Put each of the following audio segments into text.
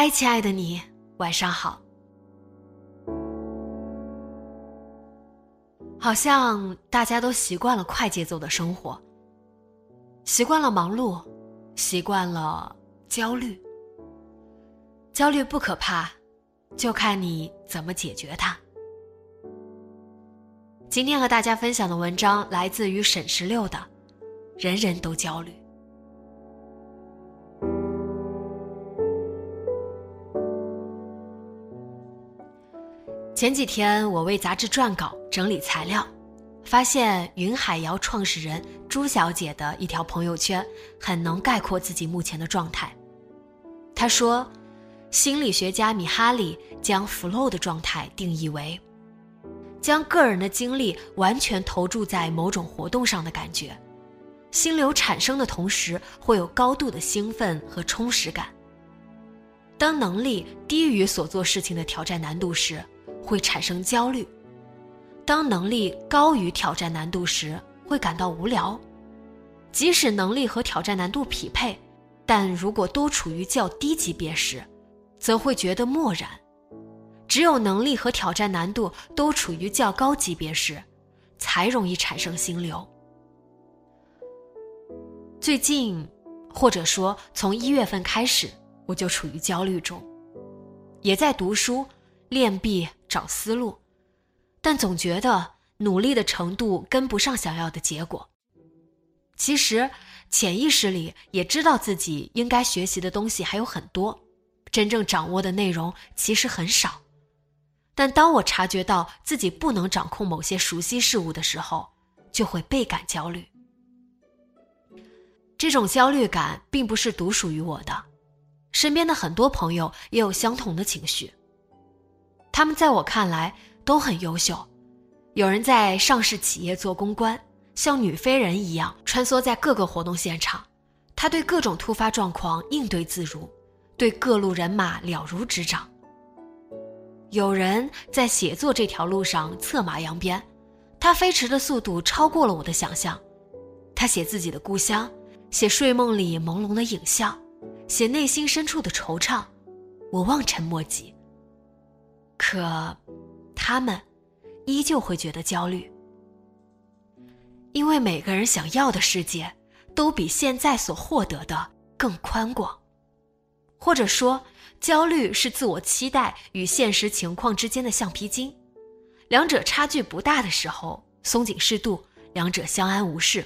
嗨，亲爱的你，晚上好。好像大家都习惯了快节奏的生活，习惯了忙碌，习惯了焦虑。焦虑不可怕，就看你怎么解决它。今天和大家分享的文章来自于沈十六的《人人都焦虑》。前几天我为杂志撰稿整理材料，发现云海肴创始人朱小姐的一条朋友圈，很能概括自己目前的状态。她说，心理学家米哈里将 flow 的状态定义为，将个人的精力完全投注在某种活动上的感觉，心流产生的同时会有高度的兴奋和充实感。当能力低于所做事情的挑战难度时，会产生焦虑，当能力高于挑战难度时，会感到无聊。即使能力和挑战难度匹配，但如果都处于较低级别时，则会觉得漠然。只有能力和挑战难度都处于较高级别时，才容易产生心流。最近，或者说从一月份开始，我就处于焦虑中，也在读书。练臂找思路，但总觉得努力的程度跟不上想要的结果。其实潜意识里也知道自己应该学习的东西还有很多，真正掌握的内容其实很少。但当我察觉到自己不能掌控某些熟悉事物的时候，就会倍感焦虑。这种焦虑感并不是独属于我的，身边的很多朋友也有相同的情绪。他们在我看来都很优秀，有人在上市企业做公关，像女飞人一样穿梭在各个活动现场，他对各种突发状况应对自如，对各路人马了如指掌。有人在写作这条路上策马扬鞭，他飞驰的速度超过了我的想象。他写自己的故乡，写睡梦里朦胧的影像，写内心深处的惆怅，我望尘莫及。可，他们依旧会觉得焦虑，因为每个人想要的世界都比现在所获得的更宽广，或者说，焦虑是自我期待与现实情况之间的橡皮筋，两者差距不大的时候松紧适度，两者相安无事；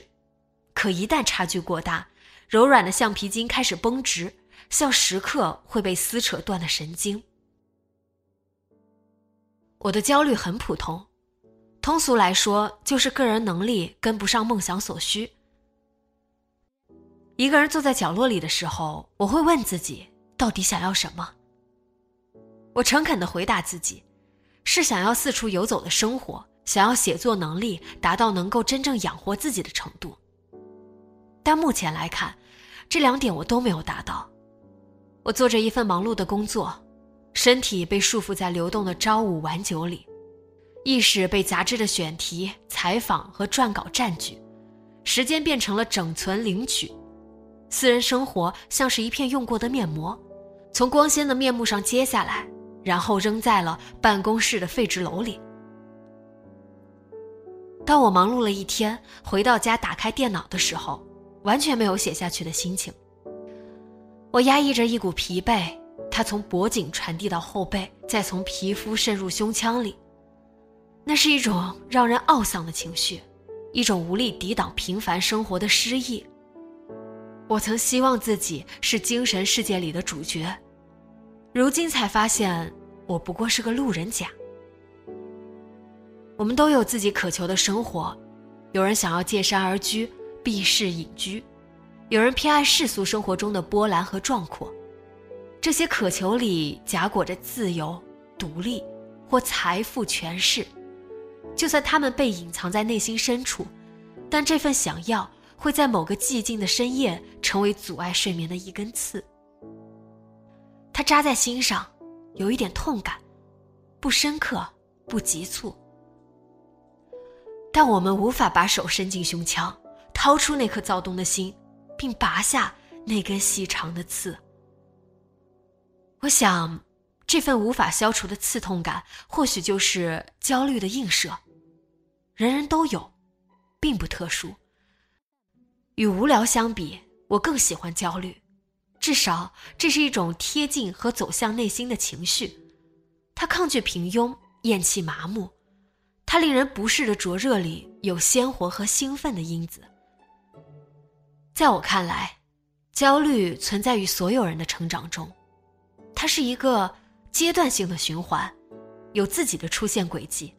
可一旦差距过大，柔软的橡皮筋开始绷直，像时刻会被撕扯断的神经。我的焦虑很普通，通俗来说就是个人能力跟不上梦想所需。一个人坐在角落里的时候，我会问自己到底想要什么。我诚恳的回答自己，是想要四处游走的生活，想要写作能力达到能够真正养活自己的程度。但目前来看，这两点我都没有达到。我做着一份忙碌的工作。身体被束缚在流动的朝五晚九里，意识被杂志的选题、采访和撰稿占据，时间变成了整存领取，私人生活像是一片用过的面膜，从光鲜的面目上揭下来，然后扔在了办公室的废纸篓里。当我忙碌了一天，回到家打开电脑的时候，完全没有写下去的心情。我压抑着一股疲惫，它从脖颈传递到后背，再从皮肤渗入胸腔里。那是一种让人懊丧的情绪，一种无力抵挡平凡生活的失意。我曾希望自己是精神世界里的主角，如今才发现我不过是个路人甲。我们都有自己渴求的生活，有人想要借山而居，避世隐居；有人偏爱世俗生活中的波澜和壮阔。这些渴求里夹裹着自由、独立或财富、权势。就算他们被隐藏在内心深处，但这份想要会在某个寂静的深夜成为阻碍睡眠的一根刺。它扎在心上，有一点痛感，不深刻，不急促。但我们无法把手伸进胸腔，掏出那颗躁动的心，并拔下那根细长的刺。我想。这份无法消除的刺痛感，或许就是焦虑的映射。人人都有，并不特殊。与无聊相比，我更喜欢焦虑，至少这是一种贴近和走向内心的情绪。它抗拒平庸，厌弃麻木。它令人不适的灼热里有鲜活和兴奋的因子。在我看来，焦虑存在于所有人的成长中，它是一个。阶段性的循环，有自己的出现轨迹。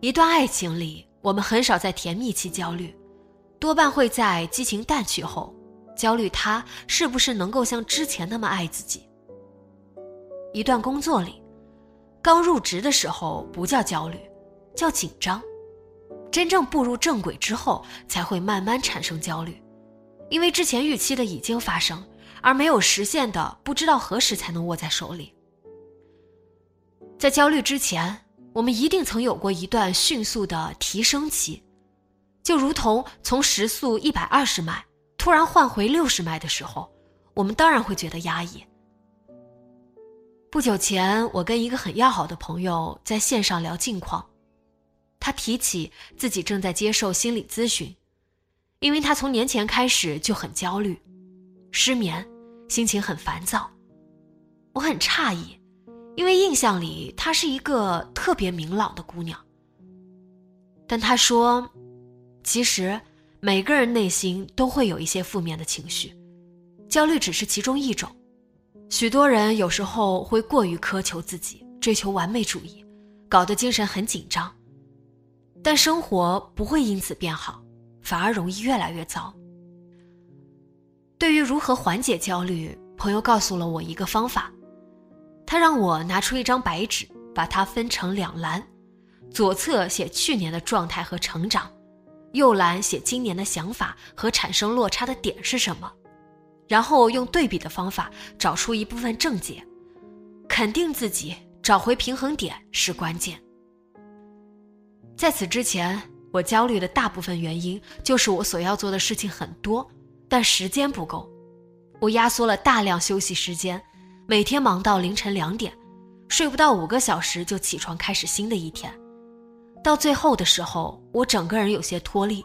一段爱情里，我们很少在甜蜜期焦虑，多半会在激情淡去后，焦虑他是不是能够像之前那么爱自己。一段工作里，刚入职的时候不叫焦虑，叫紧张；真正步入正轨之后，才会慢慢产生焦虑，因为之前预期的已经发生，而没有实现的，不知道何时才能握在手里。在焦虑之前，我们一定曾有过一段迅速的提升期，就如同从时速一百二十迈突然换回六十迈的时候，我们当然会觉得压抑。不久前，我跟一个很要好的朋友在线上聊近况，他提起自己正在接受心理咨询，因为他从年前开始就很焦虑、失眠，心情很烦躁。我很诧异。因为印象里她是一个特别明朗的姑娘，但她说，其实每个人内心都会有一些负面的情绪，焦虑只是其中一种。许多人有时候会过于苛求自己，追求完美主义，搞得精神很紧张，但生活不会因此变好，反而容易越来越糟。对于如何缓解焦虑，朋友告诉了我一个方法。他让我拿出一张白纸，把它分成两栏，左侧写去年的状态和成长，右栏写今年的想法和产生落差的点是什么，然后用对比的方法找出一部分症结，肯定自己，找回平衡点是关键。在此之前，我焦虑的大部分原因就是我所要做的事情很多，但时间不够，我压缩了大量休息时间。每天忙到凌晨两点，睡不到五个小时就起床开始新的一天，到最后的时候，我整个人有些脱力。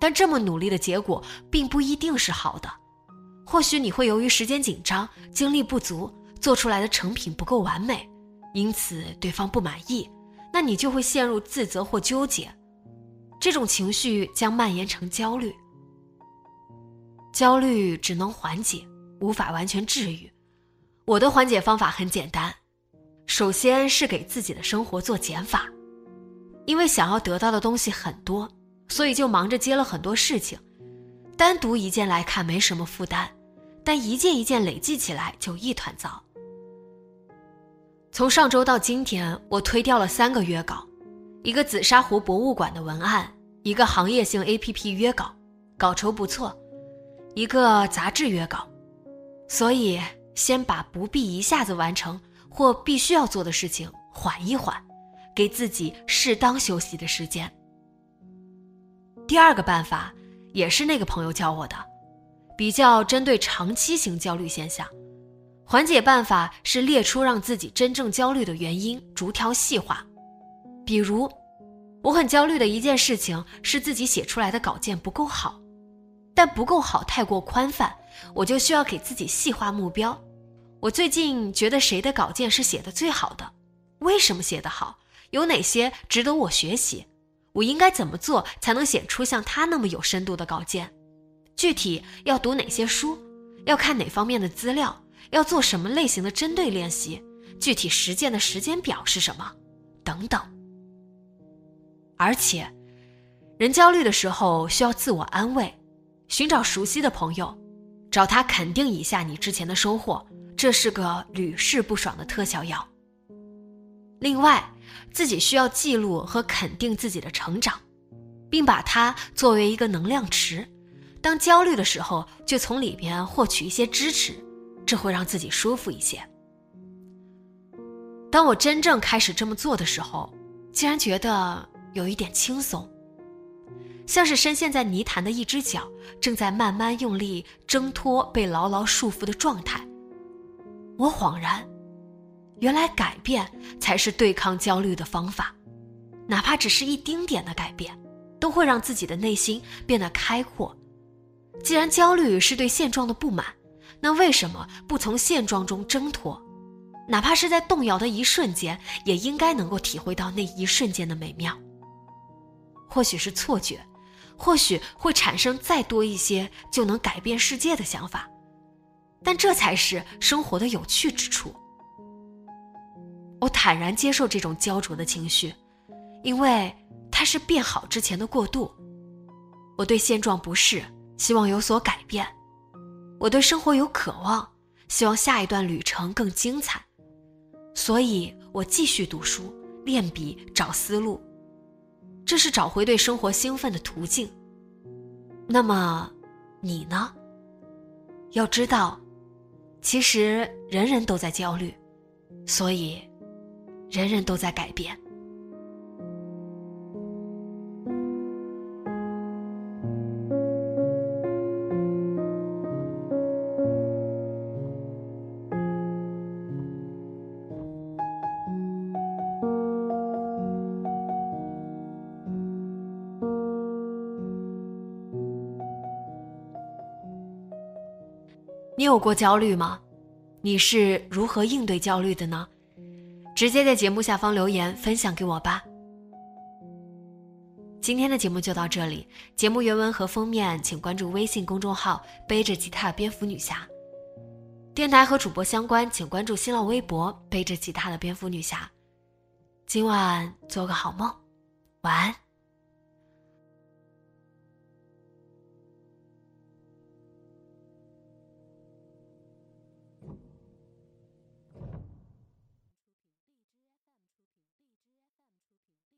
但这么努力的结果并不一定是好的，或许你会由于时间紧张、精力不足，做出来的成品不够完美，因此对方不满意，那你就会陷入自责或纠结，这种情绪将蔓延成焦虑。焦虑只能缓解，无法完全治愈。我的缓解方法很简单，首先是给自己的生活做减法，因为想要得到的东西很多，所以就忙着接了很多事情。单独一件来看没什么负担，但一件一件累计起来就一团糟。从上周到今天，我推掉了三个约稿，一个紫砂壶博物馆的文案，一个行业性 APP 约稿，稿酬不错，一个杂志约稿，所以。先把不必一下子完成或必须要做的事情缓一缓，给自己适当休息的时间。第二个办法也是那个朋友教我的，比较针对长期型焦虑现象。缓解办法是列出让自己真正焦虑的原因，逐条细化。比如，我很焦虑的一件事情是自己写出来的稿件不够好，但不够好，太过宽泛，我就需要给自己细化目标。我最近觉得谁的稿件是写的最好的？为什么写得好？有哪些值得我学习？我应该怎么做才能写出像他那么有深度的稿件？具体要读哪些书？要看哪方面的资料？要做什么类型的针对练习？具体实践的时间表是什么？等等。而且，人焦虑的时候需要自我安慰，寻找熟悉的朋友，找他肯定一下你之前的收获。这是个屡试不爽的特效药。另外，自己需要记录和肯定自己的成长，并把它作为一个能量池。当焦虑的时候，就从里边获取一些支持，这会让自己舒服一些。当我真正开始这么做的时候，竟然觉得有一点轻松，像是深陷在泥潭的一只脚，正在慢慢用力挣脱被牢牢束缚的状态。我恍然，原来改变才是对抗焦虑的方法，哪怕只是一丁点的改变，都会让自己的内心变得开阔。既然焦虑是对现状的不满，那为什么不从现状中挣脱？哪怕是在动摇的一瞬间，也应该能够体会到那一瞬间的美妙。或许是错觉，或许会产生再多一些就能改变世界的想法。但这才是生活的有趣之处。我坦然接受这种焦灼的情绪，因为它是变好之前的过渡。我对现状不适，希望有所改变；我对生活有渴望，希望下一段旅程更精彩。所以我继续读书、练笔、找思路，这是找回对生活兴奋的途径。那么，你呢？要知道。其实人人都在焦虑，所以人人都在改变。你有过焦虑吗？你是如何应对焦虑的呢？直接在节目下方留言分享给我吧。今天的节目就到这里，节目原文和封面请关注微信公众号“背着吉他蝙蝠女侠”。电台和主播相关，请关注新浪微博“背着吉他的蝙蝠女侠”。今晚做个好梦，晚安。